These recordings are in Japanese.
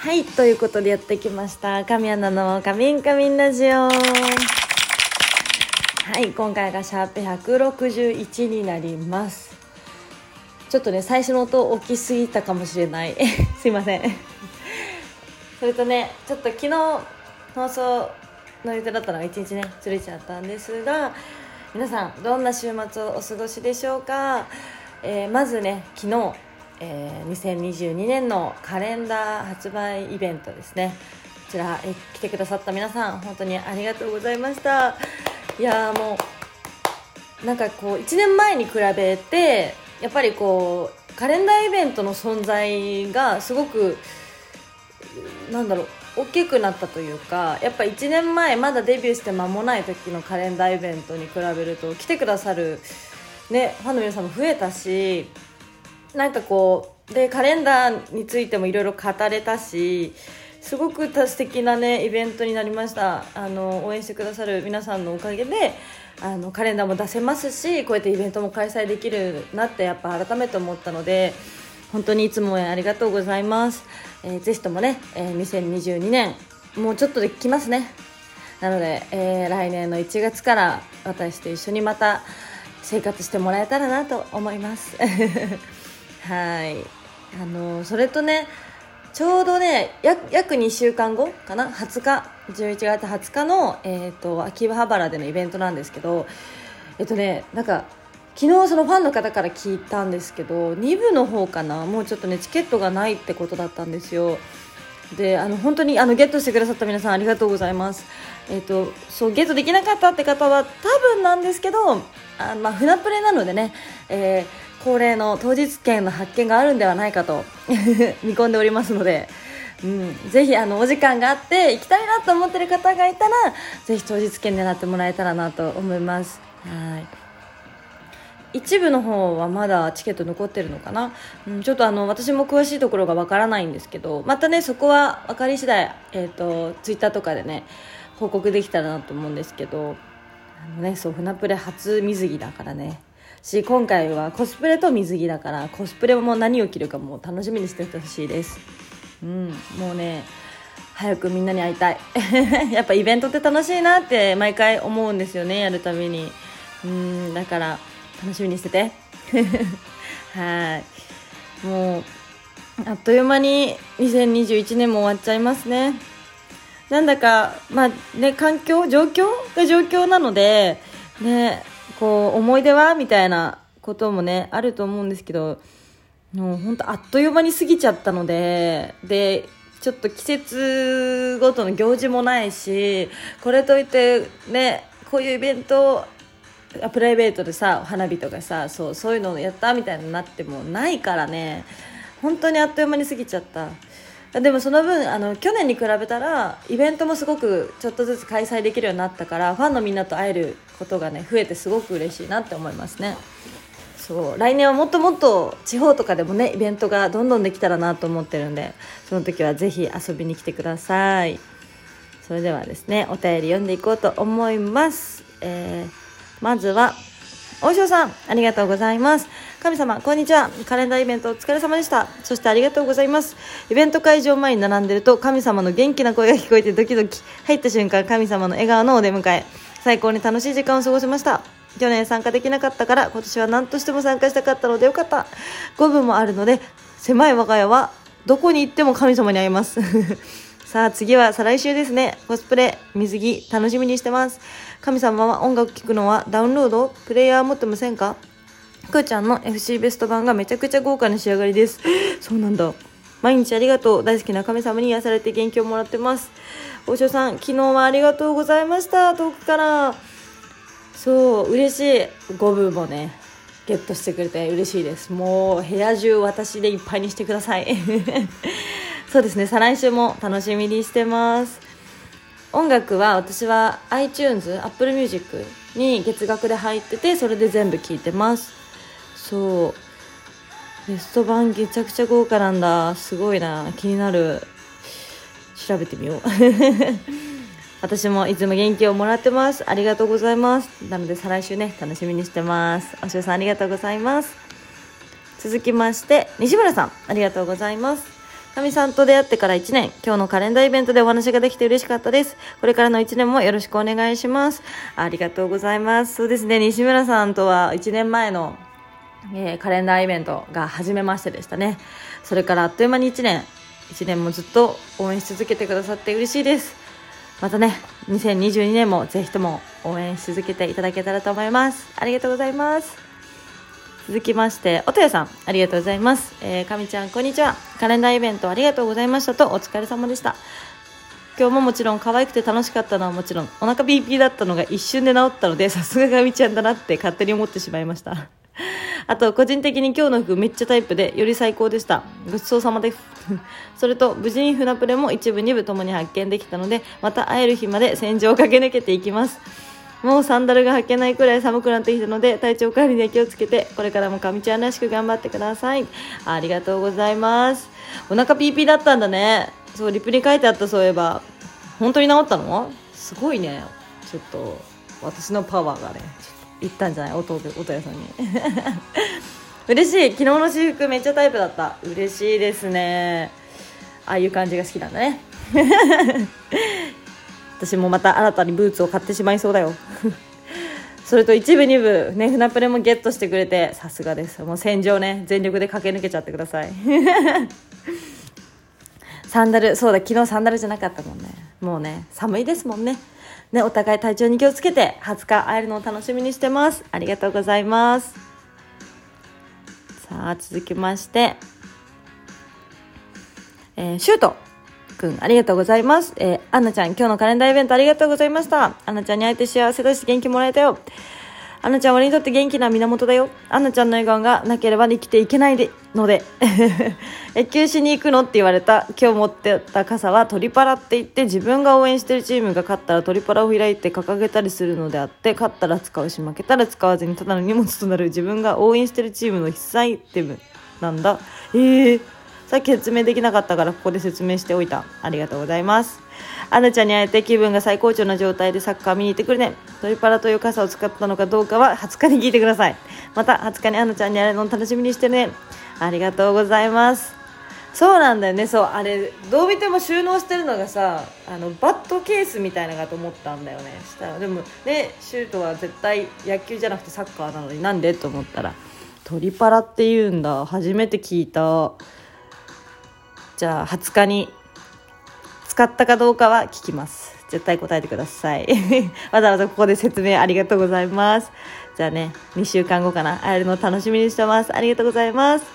はいということでやってきました。神アナの「カミンカミンラジオ」はい今回がシャープ161になります。ちょっとね最初の音大きすぎたかもしれない。すいません。それとねちょっと昨日放送の予定だったのが1日ねずれちゃったんですが皆さんどんな週末をお過ごしでしょうか、えー、まずね昨日、えー、2022年のカレンダー発売イベントですね。こちら、え来てくださった皆さん本当にありがとうございました。いやもうなんかこう1年前に比べてやっぱりこうカレンダーイベントの存在がすごくなんだろう大きくなったというかやっぱ1年前まだデビューして間もない時のカレンダーイベントに比べると来てくださる、ね、ファンの皆さんも増えたしなんかこうでカレンダーについてもいろいろ語れたしすごく素敵なねイベントになりました。あの応援してくださる皆さんのおかげであのカレンダーも出せますしこうやってイベントも開催できるなってやっぱ改めて思ったので本当にいつもありがとうございます、えー、ぜひともね、えー、2022年もうちょっとで来ますね。なので、えー、来年の1月から私と一緒にまた生活してもらえたらなと思います。はい。あのそれとねちょうどね約2週間後かな？20日11月20日の、えーと、秋葉原でのイベントなんですけどえっとねなんか昨日そのファンの方から聞いたんですけど2部の方かな？もうちょっとねチケットがないってことだったんですよ。であの本当にあのゲットしてくださった皆さんありがとうございます。えっ、ー、とそうゲットできなかったって方は多分なんですけどあまあ船プレなのでね、えー恒例の当日券の発見があるんではないかと 見込んでおりますので、うん、ぜひあのお時間があって行きたいなと思ってる方がいたらぜひ当日券狙ってもらえたらなと思います。はい。一部の方はまだチケット残ってるのかな、うん、ちょっとあの私も詳しいところがわからないんですけどまたねそこは分かり次第、えーと、ツイッターとかでね報告できたらなと思うんですけどあのねそう船プレ初水着だからね。し今回はコスプレと水着だからコスプレも何を着るかも楽しみにしてほしいです。うんもうね早くみんなに会いたい。やっぱイベントって楽しいなって毎回思うんですよねやるたびに。うんだから楽しみにしてて。はい。もうあっという間に2021年も終わっちゃいますね。なんだかまあね環境状況が状況なのでねこう思い出はみたいなこともねあると思うんですけどもう本当あっという間に過ぎちゃったのででちょっと季節ごとの行事もないしこれといってねこういうイベントプライベートでさ花火とかさそうそういうのをやったみたいになってもないからね。本当にあっという間に過ぎちゃった。でもその分あの去年に比べたらイベントもすごくちょっとずつ開催できるようになったからファンのみんなと会えることがね増えてすごく嬉しいなって思いますね。そう来年はもっともっと地方とかでもねイベントがどんどんできたらなと思ってるんでその時はぜひ遊びに来てください。それではですねお便り読んでいこうと思います、えー、まずは大塩さんありがとうございます。神様こんにちは。カレンダーイベントお疲れ様でした。そしてありがとうございます。イベント会場前に並んでると神様の元気な声が聞こえてドキドキ。入った瞬間神様の笑顔のお出迎え。最高に楽しい時間を過ごしました。去年参加できなかったから今年は何としても参加したかったのでよかった。5分もあるので狭い我が家はどこに行っても神様に会います。さあ次は再来週ですね。コスプレ、水着、楽しみにしてます。神様は音楽聴くのはダウンロードプレイヤー持ってませんか？くーちゃんの FC ベスト版がめちゃくちゃ豪華な仕上がりです。そうなんだ。毎日ありがとう。大好きな神様に癒されて元気をもらってます。大塩さん、昨日はありがとうございました。遠くから。そう、嬉しい。5分もね、ゲットしてくれて嬉しいです。もう部屋中私でいっぱいにしてください。そうですね。再来週も楽しみにしてます。音楽は私は iTunes、Apple Music に月額で入っててそれで全部聴いてます。そう。ベスト版めちゃくちゃ豪華なんだ。すごいな。気になる。調べてみよう。私もいつも元気をもらってます。ありがとうございます。なので再来週ね楽しみにしてます。おしおさんありがとうございます。続きまして西村さん。ありがとうございます。かみさんと出会ってから1年、今日のカレンダーイベントでお話ができて嬉しかったです。これからの1年もよろしくお願いします。ありがとうございます。そうですね、西村さんとは1年前の、えー、カレンダーイベントが初めましてでしたね。それからあっという間に1年、1年もずっと応援し続けてくださって嬉しいです。またね、2022年もぜひとも応援し続けていただけたらと思います。ありがとうございます。続きまして、おとやさん、ありがとうございます。えー、かみちゃん、こんにちは。カレンダーイベントありがとうございましたと、お疲れ様でした。今日ももちろん可愛くて楽しかったのはもちろん、お腹ピーピーだったのが一瞬で治ったので、さすがかみちゃんだなって勝手に思ってしまいました。あと、個人的に今日の服めっちゃタイプで、より最高でした。ごちそうさまです。それと、無事に船プレも一部二部ともに発見できたので、また会える日まで戦場を駆け抜けていきます。もうサンダルが履けないくらい寒くなってきたので体調管理に気をつけてこれからもかみちゃんらしく頑張ってください。ありがとうございます。お腹ピーピーだったんだねそうリプに書いてあったそういえば。本当に治ったの？すごいね。ちょっと私のパワーがねいったんじゃない？弟弟屋さんに。嬉しい。昨日の私服めっちゃタイプだった。嬉しいですね。ああいう感じが好きなんだね。私もまた新たにブーツを買ってしまいそうだよ。それと一部二部ね船プレもゲットしてくれてさすがです。もう戦場ね全力で駆け抜けちゃってください。サンダルそうだ昨日サンダルじゃなかったもんね。もうね寒いですもんね。ねお互い体調に気をつけて20日会えるのを楽しみにしてます。ありがとうございます。さあ続きまして。えー、シュート。くん、ありがとうございます。えー、アンナちゃん、今日のカレンダーイベントありがとうございました。アンナちゃんに会えて幸せだし元気もらえたよ。アンナちゃん、俺にとって元気な源だよ。アンナちゃんの笑顔がなければ生きていけないでので。野球しに行くの？って言われた。今日持ってた傘はトリパラって言って自分が応援してるチームが勝ったらトリパラを開いて掲げたりするのであって、勝ったら使うし負けたら使わずにただの荷物となる自分が応援してるチームの必須アイテムなんだ。えーさっき説明できなかったからここで説明しておいた。ありがとうございます。アナちゃんに会えて気分が最高潮な状態でサッカー見に行ってくるね。トリパラという傘を使ったのかどうかは20日に聞いてください。また20日にアナちゃんに会えるの楽しみにしてね。ありがとうございます。そうなんだよね。そう、あれ、どう見ても収納してるのがさ、あの、バットケースみたいなのかと思ったんだよね。したら、でもね、シュートは絶対野球じゃなくてサッカーなのになんで？と思ったら、トリパラって言うんだ。初めて聞いた。じゃあ20日に使ったかどうかは聞きます。絶対答えてください。わざわざここで説明ありがとうございます。じゃあね2週間後かな。会えるの楽しみにしてます。ありがとうございます。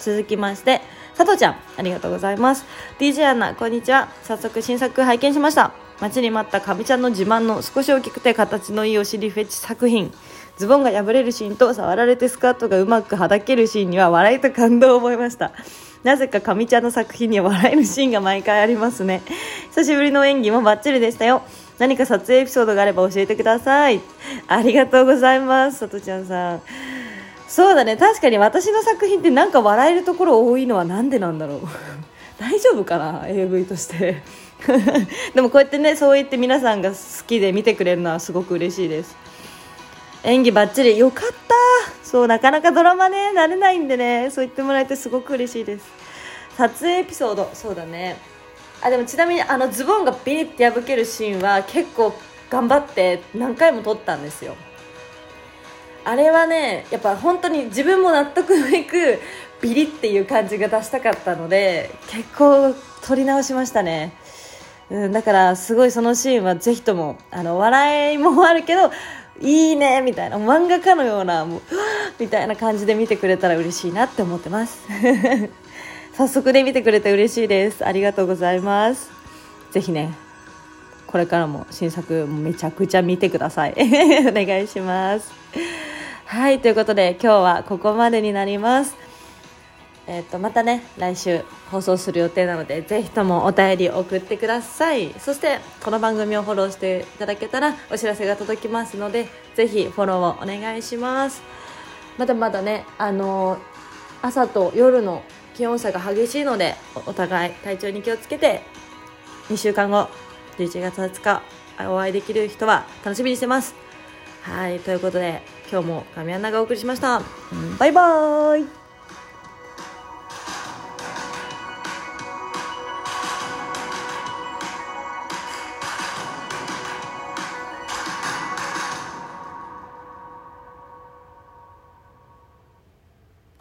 続きまして佐藤ちゃん。ありがとうございます。DJ アナこんにちは。早速新作拝見しました。待ちに待ったかみちゃんの自慢の少し大きくて形のいいお尻フェチ作品。ズボンが破れるシーンと触られてスカートがうまくはだけるシーンには笑いと感動を覚えました。なぜか上ちゃんの作品には笑えるシーンが毎回ありますね。久しぶりの演技もバッチリでしたよ。何か撮影エピソードがあれば教えてください。ありがとうございますさとちゃんさん。そうだね。確かに私の作品ってなんか笑えるところ多いのはなんでなんだろう。大丈夫かな AV として。でもこうやってねそう言って皆さんが好きで見てくれるのはすごく嬉しいです。演技ばっちりよかった。そうなかなかドラマね慣れないんでね。そう言ってもらえてすごく嬉しいです。撮影エピソード。そうだね。あでもちなみにあのズボンがビリって破けるシーンは結構頑張って何回も撮ったんですよ。あれはねやっぱ本当に自分も納得のいくビリっていう感じが出したかったので結構撮り直しましたね。うん、だからすごいそのシーンはぜひともあの笑いもあるけどいいねみたいな。漫画家のようなもうみたいな感じで見てくれたら嬉しいなって思ってます。早速で見てくれて嬉しいです。ありがとうございます。ぜひねこれからも新作めちゃくちゃ見てください。お願いします。はいということで今日はここまでになります。えー、とまたね来週放送する予定なのでぜひともお便り送ってください。そしてこの番組をフォローしていただけたらお知らせが届きますのでぜひフォローをお願いします。まだまだねあのー、朝と夜の気温差が激しいのでお互い体調に気をつけて2週間後11月20日お会いできる人は楽しみにしてます。はいということで今日も神アナがお送りしました。バイバーイ